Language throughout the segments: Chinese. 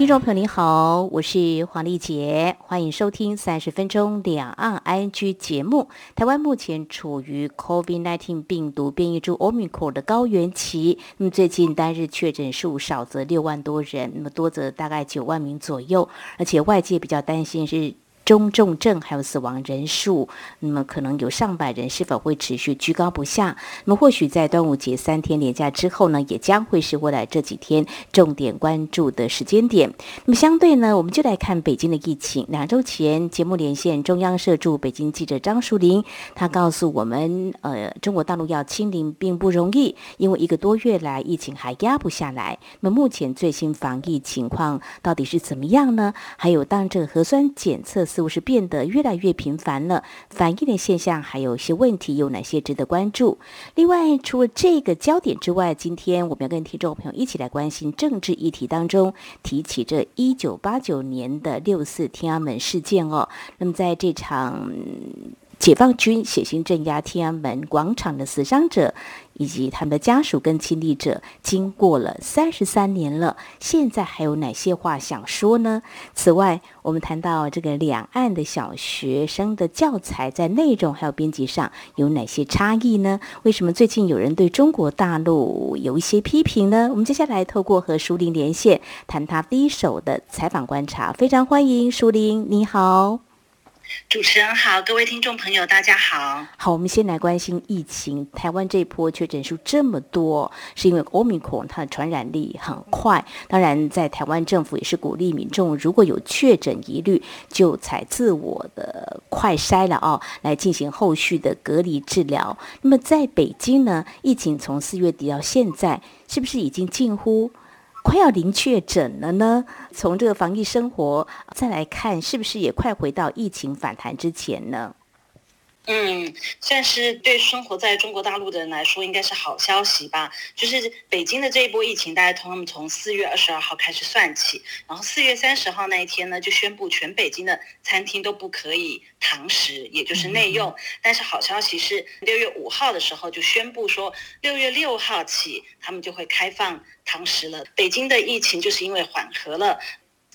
听众朋友您好，我是黄丽杰，欢迎收听三十分钟两岸 ING 节目。台湾目前处于 COVID-19 病毒变异株 Omicron 的高原期，那么最近单日确诊数少则六万多人，那么多则大概九万名左右，而且外界比较担心是。中重症还有死亡人数，那么可能有上百人，是否会持续居高不下？那么或许在端午节三天连假之后呢，也将会是未来这几天重点关注的时间点。那么相对呢，我们就来看北京的疫情。两周前节目连线中央社驻北京记者张淑玲，他告诉我们，呃，中国大陆要清零并不容易，因为一个多月来疫情还压不下来。那么目前最新防疫情况到底是怎么样呢？还有当这个核酸检测似乎是变得越来越频繁了，反映的现象还有一些问题，有哪些值得关注？另外，除了这个焦点之外，今天我们要跟听众朋友一起来关心政治议题当中提起这一九八九年的六四天安门事件哦。那么在这场解放军血腥镇压天安门广场的死伤者，以及他们的家属跟亲历者，经过了三十三年了，现在还有哪些话想说呢？此外，我们谈到这个两岸的小学生的教材在内容还有编辑上有哪些差异呢？为什么最近有人对中国大陆有一些批评呢？我们接下来透过和舒玲连线，谈他第一手的采访观察，非常欢迎舒玲，你好。主持人好，各位听众朋友，大家好。好，我们先来关心疫情。台湾这一波确诊数这么多，是因为 Omicron 它的传染力很快。当然，在台湾政府也是鼓励民众，如果有确诊疑虑，就采自我的快筛了哦，来进行后续的隔离治疗。那么在北京呢，疫情从四月底到现在，是不是已经近乎？快要零确诊了呢？从这个防疫生活再来看，是不是也快回到疫情反弹之前呢？嗯，算是对生活在中国大陆的人来说，应该是好消息吧。就是北京的这一波疫情，大家从他们从四月二十二号开始算起，然后四月三十号那一天呢，就宣布全北京的餐厅都不可以堂食，也就是内用。但是好消息是，六月五号的时候就宣布说，六月六号起他们就会开放堂食了。北京的疫情就是因为缓和了。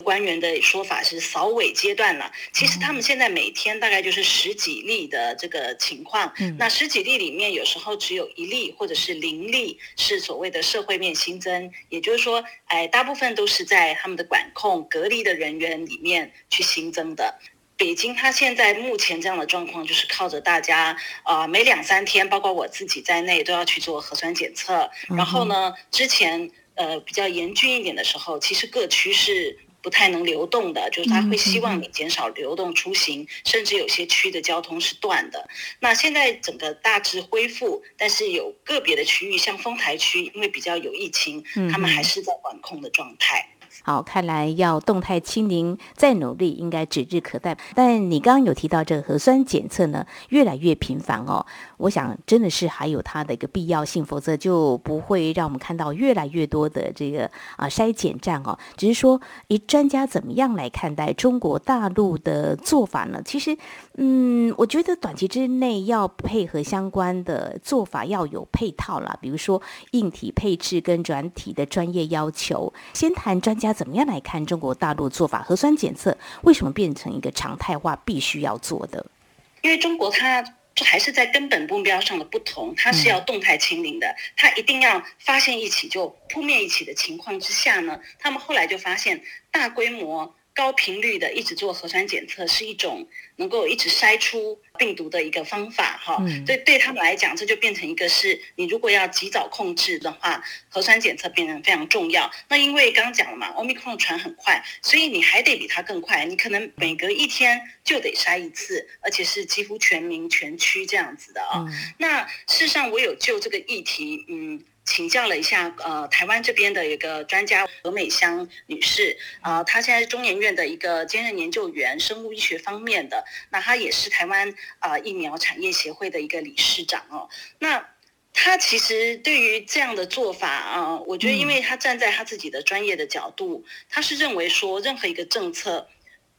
官员的说法是扫尾阶段了，其实他们现在每天大概就是十几例的这个情况，那十几例里面有时候只有一例或者是零例是所谓的社会面新增，也就是说，哎，大部分都是在他们的管控隔离的人员里面去新增的。北京它现在目前这样的状况，就是靠着大家啊、呃，每两三天，包括我自己在内，都要去做核酸检测。然后呢，之前呃比较严峻一点的时候，其实各区是。不太能流动的，就是他会希望你减少流动出行，嗯、甚至有些区的交通是断的。那现在整个大致恢复，但是有个别的区域，像丰台区，因为比较有疫情，嗯、他们还是在管控的状态。好，看来要动态清零再努力，应该指日可待。但你刚刚有提到这个核酸检测呢，越来越频繁哦。我想真的是还有它的一个必要性，否则就不会让我们看到越来越多的这个啊筛检站哦。只是说，以专家怎么样来看待中国大陆的做法呢？其实，嗯，我觉得短期之内要配合相关的做法要有配套啦，比如说硬体配置跟软体的专业要求。先谈专家怎么样来看中国大陆做法，核酸检测为什么变成一个常态化必须要做的？因为中国它。这还是在根本目标上的不同，它是要动态清零的，它一定要发现一起就扑灭一起的情况之下呢，他们后来就发现大规模。高频率的一直做核酸检测是一种能够一直筛出病毒的一个方法，哈，对对他们来讲，这就变成一个是你如果要及早控制的话，核酸检测变成非常重要。那因为刚刚讲了嘛，Omicron 传很快，所以你还得比它更快，你可能每隔一天就得筛一次，而且是几乎全民全区这样子的啊。那事实上，我有就这个议题，嗯。请教了一下，呃，台湾这边的一个专家何美香女士，啊、呃，她现在是中研院的一个兼任研究员，生物医学方面的，那她也是台湾啊、呃、疫苗产业协会的一个理事长哦。那他其实对于这样的做法啊，我觉得，因为他站在他自己的专业的角度，嗯、他是认为说，任何一个政策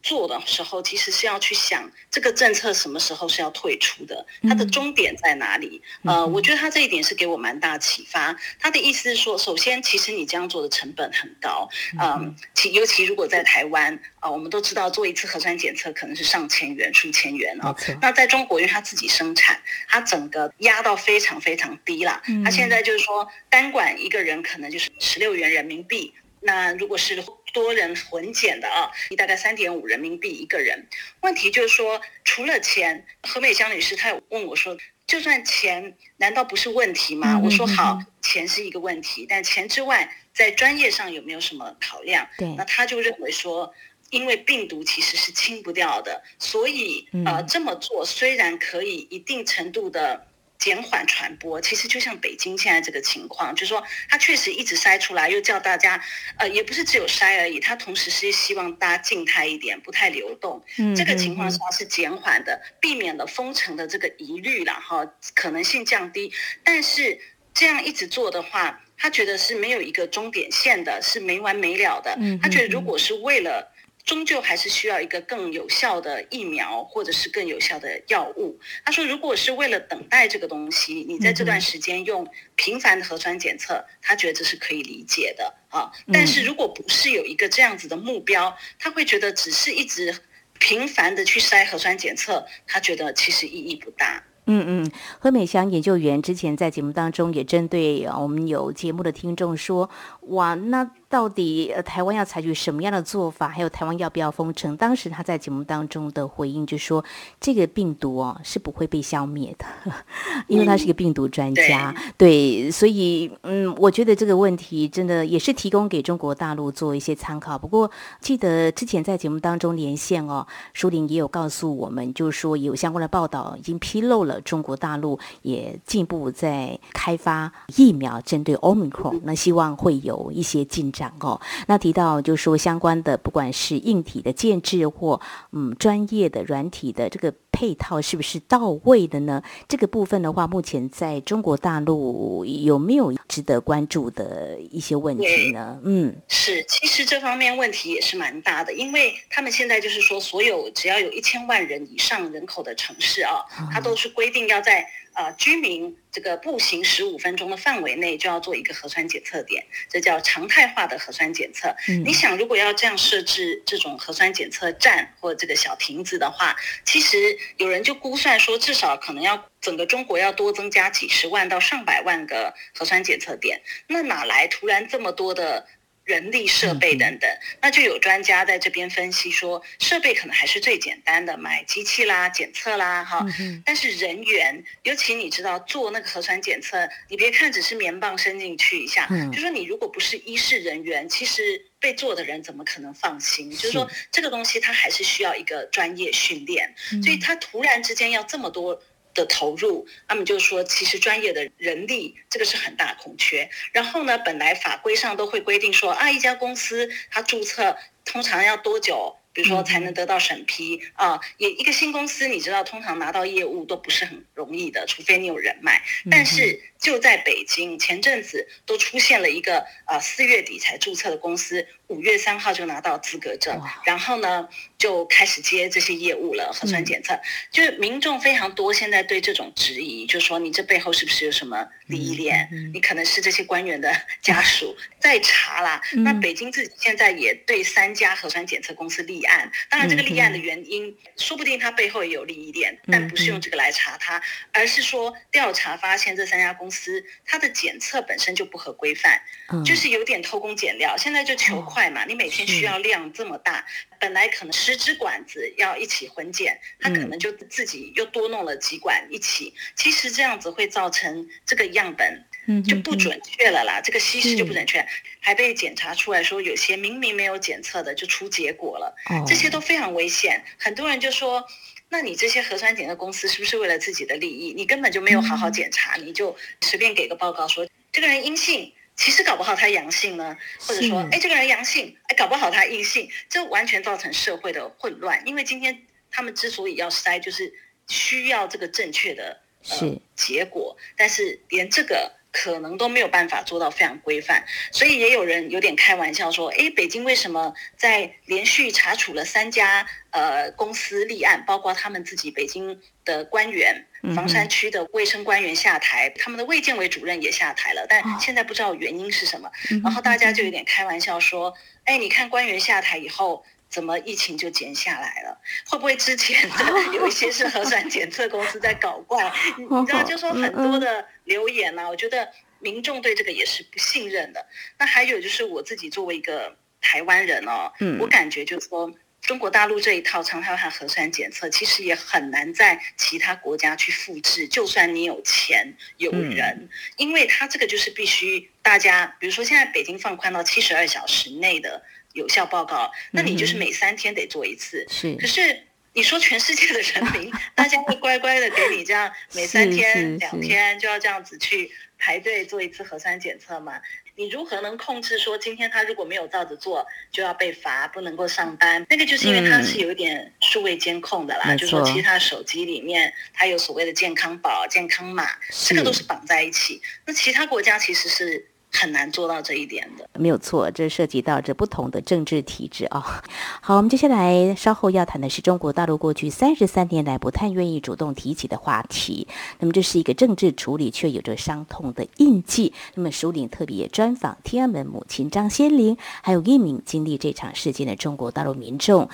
做的时候，其实是要去想这个政策什么时候是要退出的，它的终点在哪里？嗯、呃，我觉得他这一点是给我蛮大启发。他的意思是说，首先，其实你这样做的成本很高，嗯，其尤其如果在台湾啊、呃，我们都知道做一次核酸检测可能是上千元、数千元啊。那在中国，因为他自己生产，他整个压到非常非常低了。他现在就是说，单管一个人可能就是十六元人民币。那如果是多人混检的啊，你大概三点五人民币一个人。问题就是说，除了钱，何美香女士她有问我说，就算钱难道不是问题吗？我说好，钱是一个问题，但钱之外，在专业上有没有什么考量？对，那他就认为说，因为病毒其实是清不掉的，所以呃这么做虽然可以一定程度的。减缓传播，其实就像北京现在这个情况，就是说它确实一直筛出来，又叫大家，呃，也不是只有筛而已，它同时是希望大家静态一点，不太流动。嗯，这个情况下是减缓的，避免了封城的这个疑虑了哈，可能性降低。但是这样一直做的话，他觉得是没有一个终点线的，是没完没了的。嗯，他觉得如果是为了。终究还是需要一个更有效的疫苗，或者是更有效的药物。他说，如果是为了等待这个东西，你在这段时间用频繁的核酸检测，他觉得这是可以理解的啊。但是如果不是有一个这样子的目标，他会觉得只是一直频繁的去筛核酸检测，他觉得其实意义不大。嗯嗯，何美香研究员之前在节目当中也针对我们有节目的听众说，哇，那。到底呃，台湾要采取什么样的做法？还有台湾要不要封城？当时他在节目当中的回应就说：“这个病毒哦是不会被消灭的，因为他是一个病毒专家。嗯”对，对，所以嗯，我觉得这个问题真的也是提供给中国大陆做一些参考。不过记得之前在节目当中连线哦，淑玲也有告诉我们，就是说有相关的报道已经披露了中国大陆也进一步在开发疫苗针对 Omicron，那希望会有一些进展。哦，那提到就是说相关的，不管是硬体的建制或嗯专业的软体的这个配套是不是到位的呢？这个部分的话，目前在中国大陆有没有值得关注的一些问题呢？嗯，是，其实这方面问题也是蛮大的，因为他们现在就是说，所有只要有一千万人以上人口的城市啊，它都是规定要在。呃，居民这个步行十五分钟的范围内就要做一个核酸检测点，这叫常态化的核酸检测。嗯，你想，如果要这样设置这种核酸检测站或这个小亭子的话，其实有人就估算说，至少可能要整个中国要多增加几十万到上百万个核酸检测点，那哪来突然这么多的？人力设备等等，那就有专家在这边分析说，设备可能还是最简单的，买机器啦、检测啦，哈。但是人员，尤其你知道做那个核酸检测，你别看只是棉棒伸进去一下，就说你如果不是医事人员，其实被做的人怎么可能放心？就是说这个东西它还是需要一个专业训练，所以他突然之间要这么多。的投入，他们就说，其实专业的人力这个是很大空缺。然后呢，本来法规上都会规定说，啊，一家公司它注册通常要多久？比如说才能得到审批啊，也一个新公司，你知道，通常拿到业务都不是很容易的，除非你有人脉。但是就在北京，前阵子都出现了一个啊四月底才注册的公司，五月三号就拿到资格证，然后呢就开始接这些业务了，核酸检测。就是民众非常多，现在对这种质疑，就说你这背后是不是有什么利益链？你可能是这些官员的 家属在查啦。那北京自己现在也对三家核酸检测公司立案，当然这个立案的原因，嗯、说不定他背后也有利益链，但不是用这个来查他，而是说调查发现这三家公司它的检测本身就不合规范，嗯、就是有点偷工减料。现在就求快嘛，哦、你每天需要量这么大，本来可能十支管子要一起混检，他可能就自己又多弄了几管一起，嗯、其实这样子会造成这个样本就不准确了啦，嗯、这个稀释就不准确，嗯、还被检查出来说有些明明没有检测的就出结果了。这些都非常危险，很多人就说，那你这些核酸检测公司是不是为了自己的利益？你根本就没有好好检查，你就随便给个报告说这个人阴性，其实搞不好他阳性呢，或者说，哎，这个人阳性，哎，搞不好他阴性，这完全造成社会的混乱。因为今天他们之所以要筛，就是需要这个正确的呃结果，但是连这个。可能都没有办法做到非常规范，所以也有人有点开玩笑说：“哎，北京为什么在连续查处了三家呃公司立案，包括他们自己北京的官员，房山区的卫生官员下台，他们的卫健委主任也下台了，但现在不知道原因是什么。然后大家就有点开玩笑说：‘哎，你看官员下台以后。’”怎么疫情就减下来了？会不会之前的 有一些是核酸检测公司在搞怪？你知道，就说很多的留言呢、啊，我觉得民众对这个也是不信任的。那还有就是我自己作为一个台湾人哦，我感觉就是说中国大陆这一套常态化核酸检测，其实也很难在其他国家去复制。就算你有钱有人，因为它这个就是必须大家，比如说现在北京放宽到七十二小时内的。有效报告，那你就是每三天得做一次。是，可是你说全世界的人民，大家会乖乖的给你这样每三天、两天就要这样子去排队做一次核酸检测吗？你如何能控制说今天他如果没有照着做就要被罚，不能够上班？那个就是因为他是有一点数位监控的啦，嗯、就是说其实他手机里面他有所谓的健康宝、健康码，这个都是绑在一起。那其他国家其实是。很难做到这一点的，没有错，这涉及到这不同的政治体制啊、好，我们接下来稍后要谈的是中国大陆过去三十三年来不太愿意主动提起的话题。那么这是一个政治处理却有着伤痛的印记。那么署领特别专访天安门母亲张先玲，还有一名经历这场事件的中国大陆民众。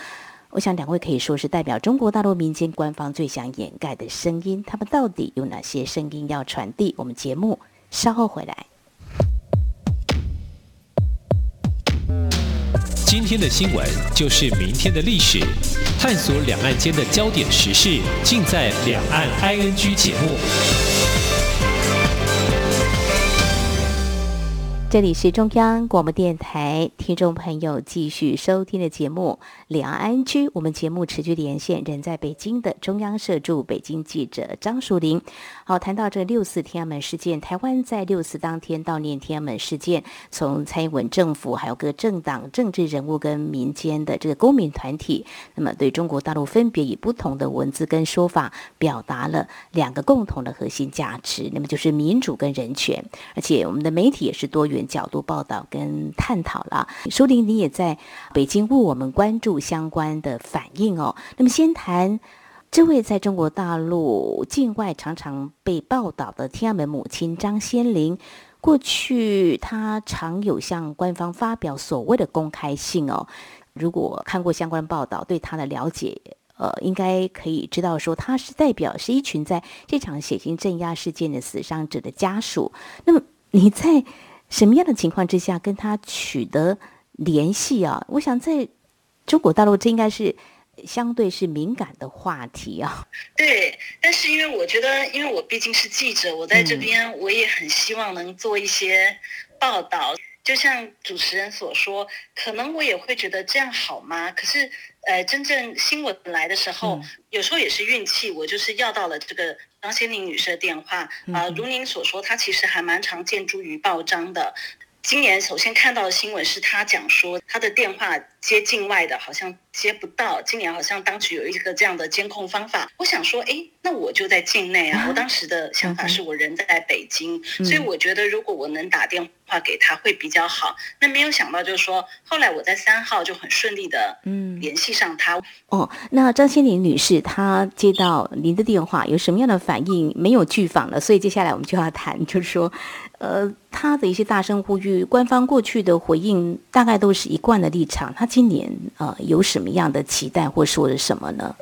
我想两位可以说是代表中国大陆民间官方最想掩盖的声音。他们到底有哪些声音要传递？我们节目稍后回来。今天的新闻就是明天的历史，探索两岸间的焦点时事，尽在《两岸 ING》节目。这里是中央广播电台，听众朋友继续收听的节目《两岸 ING》。我们节目持续连线人在北京的中央社驻北京记者张淑玲。好，谈到这六四天安门事件，台湾在六四当天悼念天安门事件，从蔡英文政府、还有各政党、政治人物跟民间的这个公民团体，那么对中国大陆分别以不同的文字跟说法，表达了两个共同的核心价值，那么就是民主跟人权。而且我们的媒体也是多元。角度报道跟探讨了，淑玲，你也在北京为我们关注相关的反应哦。那么，先谈这位在中国大陆境外常常被报道的天安门母亲张先玲，过去她常有向官方发表所谓的公开信哦。如果看过相关报道，对她的了解，呃，应该可以知道说，她是代表是一群在这场血腥镇压事件的死伤者的家属。那么，你在什么样的情况之下跟他取得联系啊？我想在中国大陆这应该是相对是敏感的话题啊。对，但是因为我觉得，因为我毕竟是记者，我在这边我也很希望能做一些报道。嗯、就像主持人所说，可能我也会觉得这样好吗？可是。呃，真正新闻来的时候，嗯、有时候也是运气。我就是要到了这个张先玲女士的电话啊、如您所说，她其实还蛮常见诸于报章的。今年首先看到的新闻是他讲说，他的电话接境外的好像接不到。今年好像当局有一个这样的监控方法。我想说，哎，那我就在境内啊。我当时的想法是我人在北京，嗯、所以我觉得如果我能打电话给他会比较好。那没有想到就是说，后来我在三号就很顺利的嗯联系上他。嗯、哦，那张先玲女士她接到您的电话有什么样的反应？没有拒访了，所以接下来我们就要谈，就是说。呃，他的一些大声呼吁，官方过去的回应大概都是一贯的立场。他今年呃有什么样的期待或说了什么呢？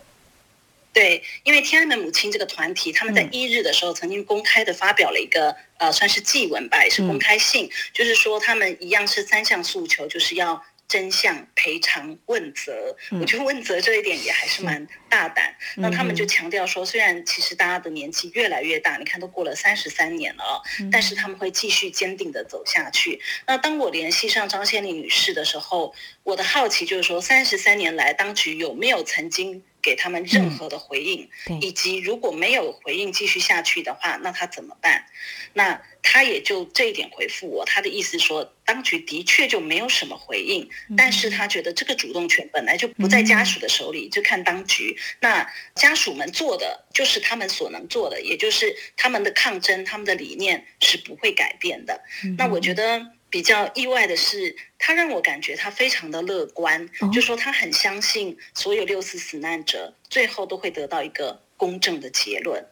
对，因为天安门母亲这个团体，他们在一日的时候曾经公开的发表了一个、嗯、呃，算是祭文吧，也是公开信，嗯、就是说他们一样是三项诉求，就是要。真相赔偿问责，我觉得问责这一点也还是蛮大胆。那他们就强调说，虽然其实大家的年纪越来越大，你看都过了三十三年了，但是他们会继续坚定的走下去。那当我联系上张先丽女士的时候，我的好奇就是说，三十三年来，当局有没有曾经给他们任何的回应，嗯、以及如果没有回应继续下去的话，那他怎么办？那他也就这一点回复我，他的意思说，当局的确就没有什么回应，嗯、但是他觉得这个主动权本来就不在家属的手里，嗯、就看当局。那家属们做的就是他们所能做的，也就是他们的抗争，他们的理念是不会改变的。嗯、那我觉得。比较意外的是，他让我感觉他非常的乐观，哦、就说他很相信所有六四死难者最后都会得到一个公正的结论。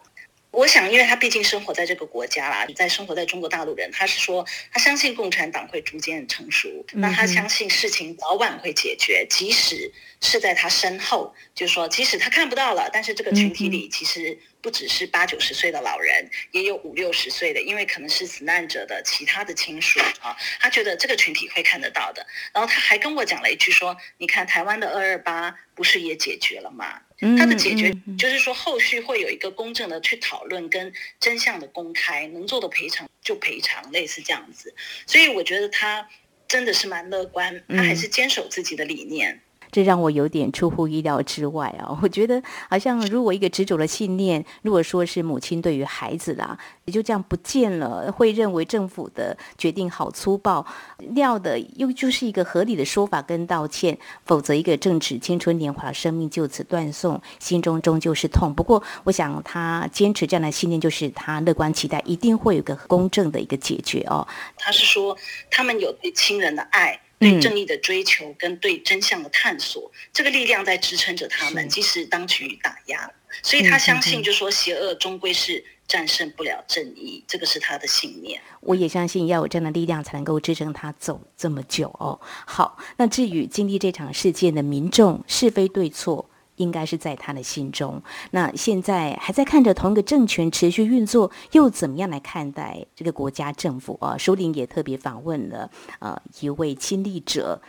我想，因为他毕竟生活在这个国家啦，在生活在中国大陆人，他是说他相信共产党会逐渐成熟，那他相信事情早晚会解决，即使是在他身后，就是说即使他看不到了，但是这个群体里其实不只是八九十岁的老人，也有五六十岁的，因为可能是死难者的其他的亲属啊，他觉得这个群体会看得到的。然后他还跟我讲了一句说：“你看台湾的二二八不是也解决了吗？”他的解决就是说，后续会有一个公正的去讨论跟真相的公开，能做的赔偿就赔偿，类似这样子。所以我觉得他真的是蛮乐观，他还是坚守自己的理念。这让我有点出乎意料之外啊！我觉得好像如果一个执着的信念，如果说是母亲对于孩子啦，也就这样不见了，会认为政府的决定好粗暴，料的又就是一个合理的说法跟道歉，否则一个正值青春年华的生命就此断送，心中终究是痛。不过，我想他坚持这样的信念，就是他乐观期待一定会有个公正的一个解决哦。他是说他们有对亲人的爱。对正义的追求跟对真相的探索，嗯、这个力量在支撑着他们，即使当局打压，所以他相信，就说邪恶终归是战胜不了正义，嗯、这个是他的信念。我也相信要有这样的力量，才能够支撑他走这么久哦。好，那至于经历这场事件的民众是非对错，应该是在他的心中。那现在还在看着同一个政权持续运作，又怎么样来看待这个国家政府啊？首领也特别访问了呃一位亲历者，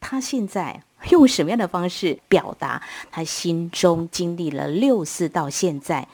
他现在用什么样的方式表达他心中经历了六四到现在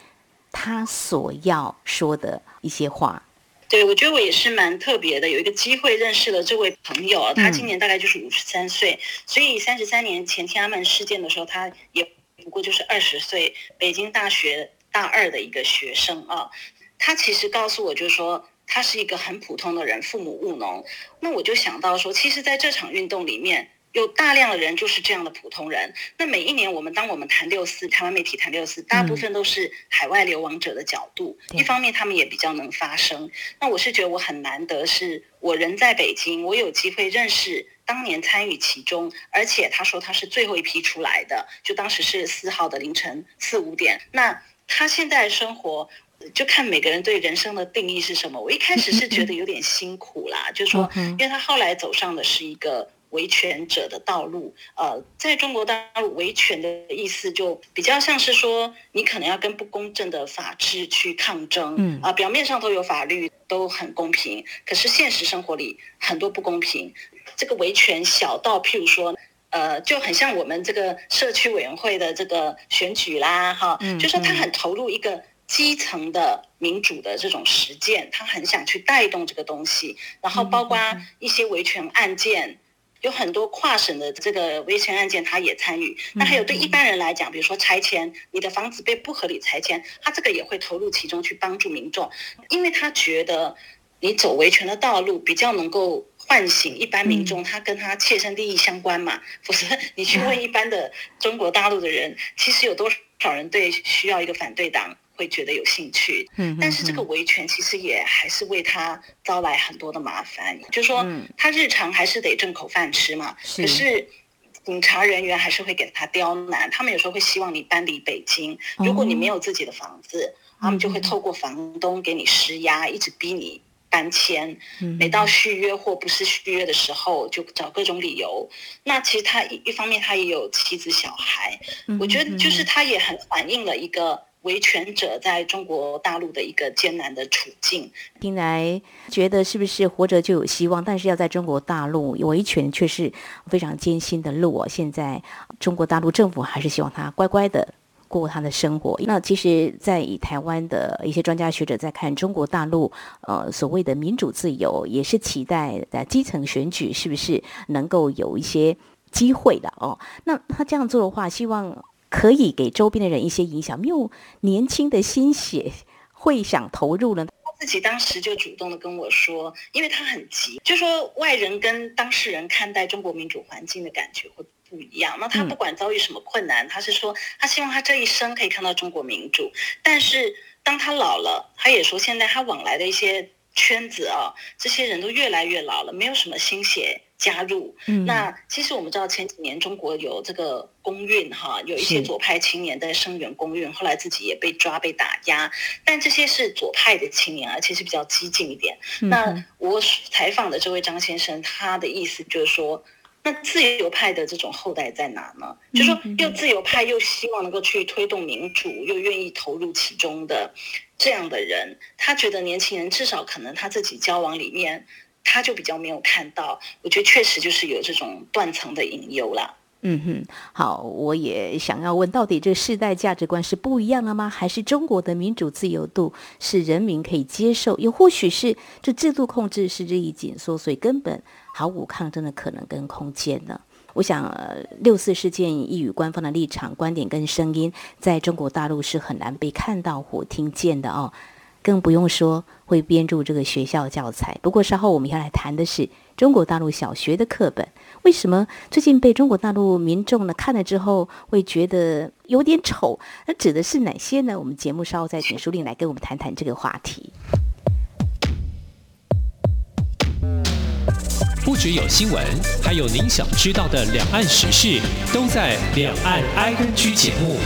他所要说的一些话？对，我觉得我也是蛮特别的，有一个机会认识了这位朋友，他今年大概就是五十三岁，所以三十三年前天安门事件的时候，他也不过就是二十岁，北京大学大二的一个学生啊。他其实告诉我，就是说他是一个很普通的人，父母务农。那我就想到说，其实在这场运动里面。有大量的人就是这样的普通人。那每一年我们当我们谈六四，台湾媒体谈六四，大部分都是海外流亡者的角度。嗯、一方面他们也比较能发声。那我是觉得我很难得，是我人在北京，我有机会认识当年参与其中，而且他说他是最后一批出来的，就当时是四号的凌晨四五点。那他现在生活，就看每个人对人生的定义是什么。我一开始是觉得有点辛苦啦，就是说，因为他后来走上的是一个。维权者的道路，呃，在中国大陆维权的意思就比较像是说，你可能要跟不公正的法治去抗争，嗯，啊、呃，表面上都有法律，都很公平，可是现实生活里很多不公平。这个维权小到譬如说，呃，就很像我们这个社区委员会的这个选举啦，哈，嗯，就说他很投入一个基层的民主的这种实践，他很想去带动这个东西，然后包括一些维权案件。有很多跨省的这个维权案件，他也参与。那还有对一般人来讲，比如说拆迁，你的房子被不合理拆迁，他这个也会投入其中去帮助民众，因为他觉得你走维权的道路比较能够唤醒一般民众，他跟他切身利益相关嘛。否则你去问一般的中国大陆的人，其实有多少人对需要一个反对党？会觉得有兴趣，嗯，但是这个维权其实也还是为他招来很多的麻烦，就是说他日常还是得挣口饭吃嘛，可是警察人员还是会给他刁难，他们有时候会希望你搬离北京，如果你没有自己的房子，他们就会透过房东给你施压，一直逼你搬迁，每到续约或不是续约的时候，就找各种理由。那其实他一一方面他也有妻子小孩，我觉得就是他也很反映了一个。维权者在中国大陆的一个艰难的处境，听来觉得是不是活着就有希望？但是要在中国大陆维权却是非常艰辛的路哦。现在中国大陆政府还是希望他乖乖的过他的生活。那其实，在以台湾的一些专家学者在看中国大陆，呃，所谓的民主自由，也是期待在基层选举是不是能够有一些机会的哦。那他这样做的话，希望。可以给周边的人一些影响？没有年轻的心血会想投入呢？他自己当时就主动的跟我说，因为他很急，就说外人跟当事人看待中国民主环境的感觉会一样。那他不管遭遇什么困难，嗯、他是说他希望他这一生可以看到中国民主。但是当他老了，他也说现在他往来的一些圈子啊，这些人都越来越老了，没有什么新血。加入，嗯、那其实我们知道前几年中国有这个公运哈，有一些左派青年在声援公运，后来自己也被抓被打压，但这些是左派的青年，而且是比较激进一点。嗯、那我采访的这位张先生，他的意思就是说，那自由派的这种后代在哪呢？嗯、就是说又自由派又希望能够去推动民主，又愿意投入其中的这样的人，他觉得年轻人至少可能他自己交往里面。他就比较没有看到，我觉得确实就是有这种断层的隐忧了。嗯哼，好，我也想要问，到底这个世代价值观是不一样了吗？还是中国的民主自由度是人民可以接受？又或许是这制度控制是日益紧缩，所以根本毫无抗争的可能跟空间呢？我想，六四事件一语官方的立场、观点跟声音，在中国大陆是很难被看到或听见的哦。更不用说会编著这个学校教材。不过稍后我们要来谈的是中国大陆小学的课本，为什么最近被中国大陆民众呢看了之后会觉得有点丑？那指的是哪些呢？我们节目稍后再请书令来跟我们谈谈这个话题。不只有新闻，还有您想知道的两岸时事，都在《两岸 ING》节目。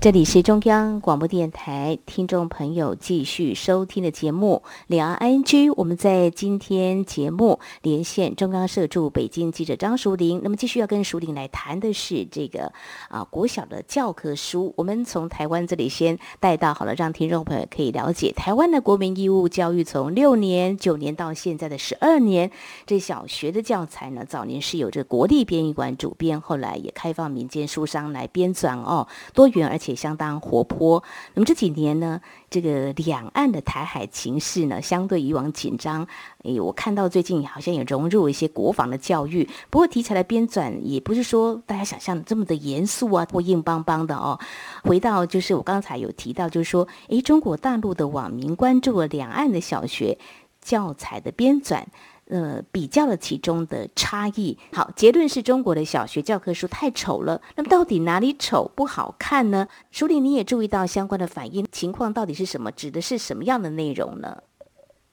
这里是中央广播电台听众朋友继续收听的节目《两岸 ING》。我们在今天节目连线中央社驻北京记者张淑玲。那么继续要跟淑玲来谈的是这个啊国小的教科书。我们从台湾这里先带到好了，让听众朋友可以了解台湾的国民义务教育从六年、九年到现在的十二年。这小学的教材呢，早年是由这国立编译馆主编，后来也开放民间书商来编纂哦，多元而且。也相当活泼。那么这几年呢，这个两岸的台海情势呢，相对以往紧张。诶，我看到最近好像也融入一些国防的教育。不过题材的编纂也不是说大家想象的这么的严肃啊，或硬邦邦的哦。回到就是我刚才有提到，就是说，诶，中国大陆的网民关注了两岸的小学教材的编纂。呃，比较了其中的差异。好，结论是中国的小学教科书太丑了。那么到底哪里丑不好看呢？书里，你也注意到相关的反应情况到底是什么？指的是什么样的内容呢？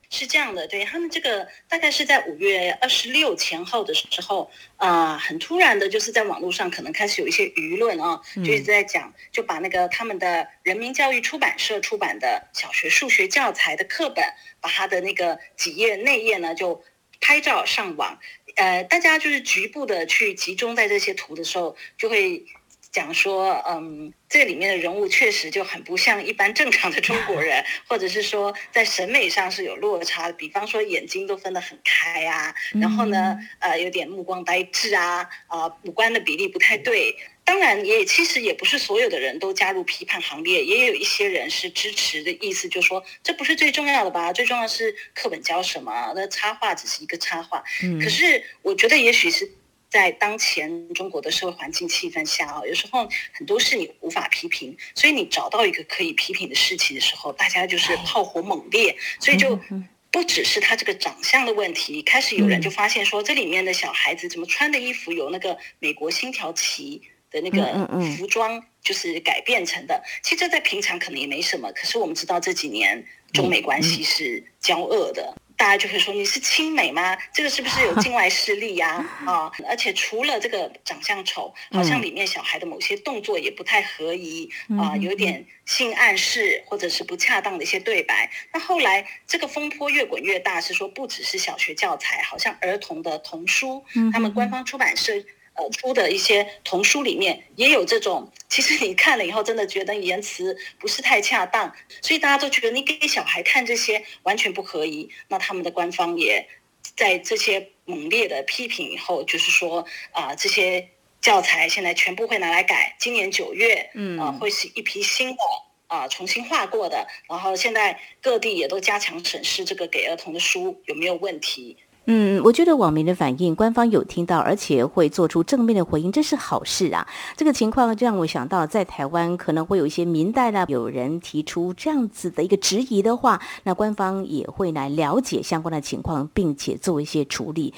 是这样的，对他们这个大概是在五月二十六前后的时候，啊、呃，很突然的，就是在网络上可能开始有一些舆论啊，就一直在讲，就把那个他们的人民教育出版社出版的小学数学教材的课本，把它的那个几页内页呢就。拍照上网，呃，大家就是局部的去集中在这些图的时候，就会讲说，嗯，这里面的人物确实就很不像一般正常的中国人，或者是说在审美上是有落差的，比方说眼睛都分得很开啊，然后呢，呃，有点目光呆滞啊，啊、呃，五官的比例不太对。当然也，其实也不是所有的人都加入批判行列，也有一些人是支持的意思，就是说这不是最重要的吧？最重要的是课本教什么？那插画只是一个插画。嗯。可是我觉得，也许是在当前中国的社会环境气氛下啊，有时候很多事你无法批评，所以你找到一个可以批评的事情的时候，大家就是炮火猛烈，所以就不只是他这个长相的问题。开始有人就发现说，这里面的小孩子怎么穿的衣服有那个美国星条旗。的那个服装就是改变成的，其实这在平常可能也没什么，可是我们知道这几年中美关系是交恶的，大家就会说，你是亲美吗？这个是不是有境外势力呀？啊，而且除了这个长相丑，好像里面小孩的某些动作也不太合宜啊，有点性暗示或者是不恰当的一些对白。那后来这个风波越滚越大，是说不只是小学教材，好像儿童的童书，他们官方出版社。呃，出的一些童书里面也有这种，其实你看了以后，真的觉得言辞不是太恰当，所以大家都觉得你给小孩看这些完全不可以。那他们的官方也在这些猛烈的批评以后，就是说啊、呃，这些教材现在全部会拿来改，今年九月，嗯啊、呃，会是一批新的啊、呃，重新画过的。然后现在各地也都加强审视这个给儿童的书有没有问题。嗯，我觉得网民的反应，官方有听到，而且会做出正面的回应，这是好事啊。这个情况就让我想到，在台湾可能会有一些民代呢，有人提出这样子的一个质疑的话，那官方也会来了解相关的情况，并且做一些处理。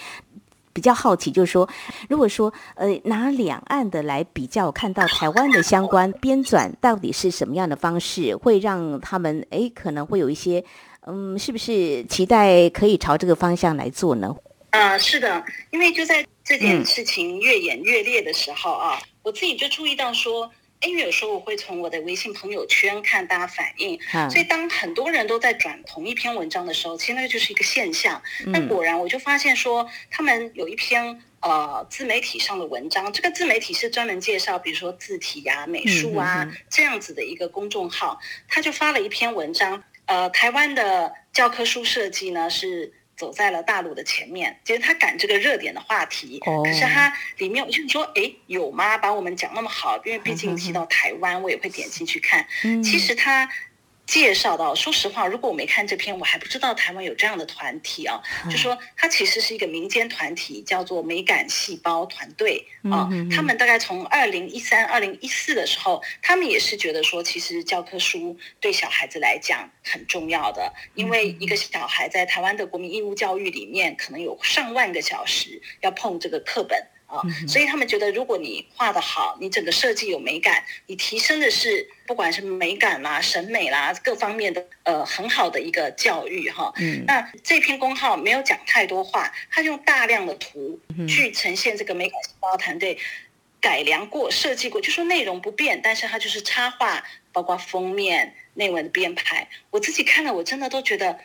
比较好奇，就是说，如果说呃拿两岸的来比较，看到台湾的相关编纂到底是什么样的方式，会让他们诶可能会有一些。嗯，是不是期待可以朝这个方向来做呢？啊、呃，是的，因为就在这件事情越演越烈的时候啊，嗯、我自己就注意到说，因为有时候我会从我的微信朋友圈看大家反应，嗯、所以当很多人都在转同一篇文章的时候，其实那就是一个现象。那、嗯、果然我就发现说，他们有一篇呃自媒体上的文章，这个自媒体是专门介绍，比如说字体啊、美术啊、这样子的一个公众号，他就发了一篇文章。呃，台湾的教科书设计呢是走在了大陆的前面，其实他赶这个热点的话题，哦、可是他里面我就说，哎，有吗？把我们讲那么好，因为毕竟提到台湾，我也会点进去看。嗯、其实他。介绍到，说实话，如果我没看这篇，我还不知道台湾有这样的团体啊。嗯、就说它其实是一个民间团体，叫做美感细胞团队啊。他们大概从二零一三、二零一四的时候，他们也是觉得说，其实教科书对小孩子来讲很重要的，因为一个小孩在台湾的国民义务教育里面，可能有上万个小时要碰这个课本。啊，所以他们觉得，如果你画的好，你整个设计有美感，你提升的是不管是美感啦、审美啦各方面的呃很好的一个教育哈。嗯，那这篇公号没有讲太多话，他用大量的图去呈现这个美感细胞团队改良过、设计过，就说内容不变，但是它就是插画，包括封面。内文的编排，我自己看了，我真的都觉得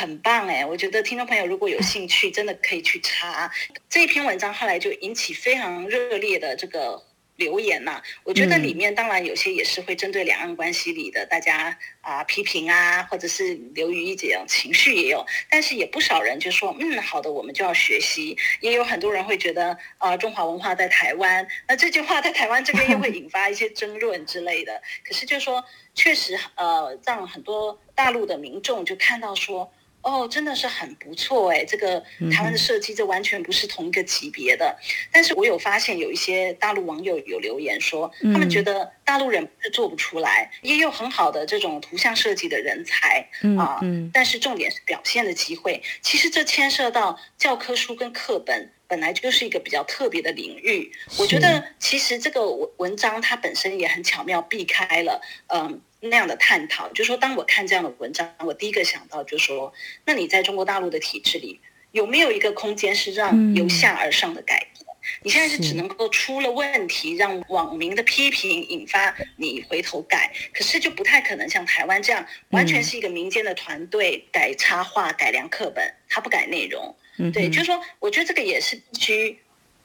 很棒哎！我觉得听众朋友如果有兴趣，真的可以去查这篇文章，后来就引起非常热烈的这个。留言呐、啊，我觉得里面当然有些也是会针对两岸关系里的大家啊批评啊，或者是流于一种情绪也有，但是也不少人就说，嗯，好的，我们就要学习。也有很多人会觉得啊，中华文化在台湾，那这句话在台湾这边又会引发一些争论之类的。可是就说，确实呃，让很多大陆的民众就看到说。哦，真的是很不错哎！这个台湾的设计，这完全不是同一个级别的。嗯、但是我有发现有一些大陆网友有留言说，嗯、他们觉得大陆人是做不出来，也有很好的这种图像设计的人才、嗯、啊。嗯、但是重点是表现的机会。其实这牵涉到教科书跟课本本来就是一个比较特别的领域。我觉得其实这个文文章它本身也很巧妙避开了嗯。那样的探讨，就是说，当我看这样的文章，我第一个想到就是说，那你在中国大陆的体制里有没有一个空间是让由下而上的改变？嗯、你现在是只能够出了问题，让网民的批评引发你回头改，可是就不太可能像台湾这样，完全是一个民间的团队改插画、改良课本，他不改内容。嗯、对，就是说，我觉得这个也是必须。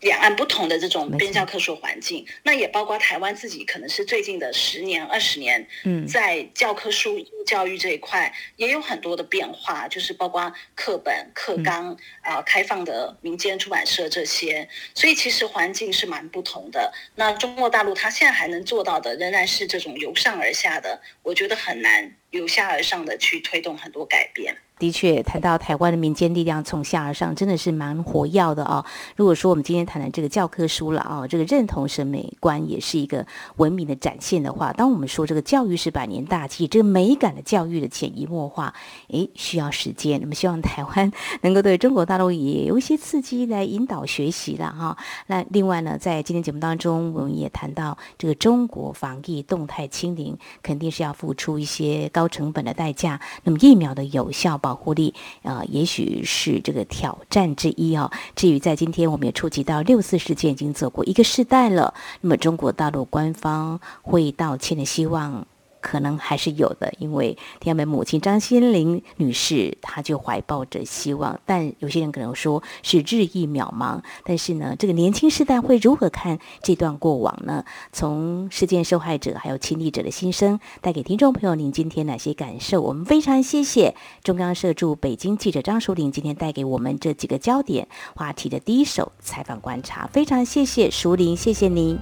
两岸不同的这种编教科书环境，那也包括台湾自己，可能是最近的十年、二十年，嗯，在教科书教育这一块也有很多的变化，就是包括课本、课纲啊、呃，开放的民间出版社这些，所以其实环境是蛮不同的。那中国大陆它现在还能做到的，仍然是这种由上而下的，我觉得很难由下而上的去推动很多改变。的确，谈到台湾的民间力量从下而上，真的是蛮活跃的哦。如果说我们今天谈谈这个教科书了啊、这个认同审美观也是一个文明的展现的话，当我们说这个教育是百年大计，这个美感的教育的潜移默化，诶，需要时间。那么希望台湾能够对中国大陆也有一些刺激来引导学习了哈、那另外呢，在今天节目当中，我们也谈到这个中国防疫动态清零，肯定是要付出一些高高成本的代价。那么疫苗的有效保护力啊、呃，也许是这个挑战之一哦。至于在今天，我们也触及到六四事件已经走过一个世代了，那么中国大陆官方会道歉的希望。可能还是有的，因为天安门母亲张先玲女士，她就怀抱着希望。但有些人可能说是日益渺茫。但是呢，这个年轻世代会如何看这段过往呢？从事件受害者还有亲历者的心声，带给听众朋友您今天哪些感受？我们非常谢谢中央社驻北京记者张淑玲今天带给我们这几个焦点话题的第一手采访观察。非常谢谢淑玲，谢谢您，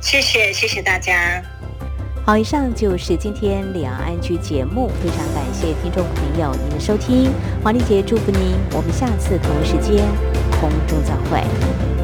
谢谢谢谢大家。好，以上就是今天两岸居节目，非常感谢听众朋友您的收听，黄丽杰祝福您，我们下次同一时间空中再会。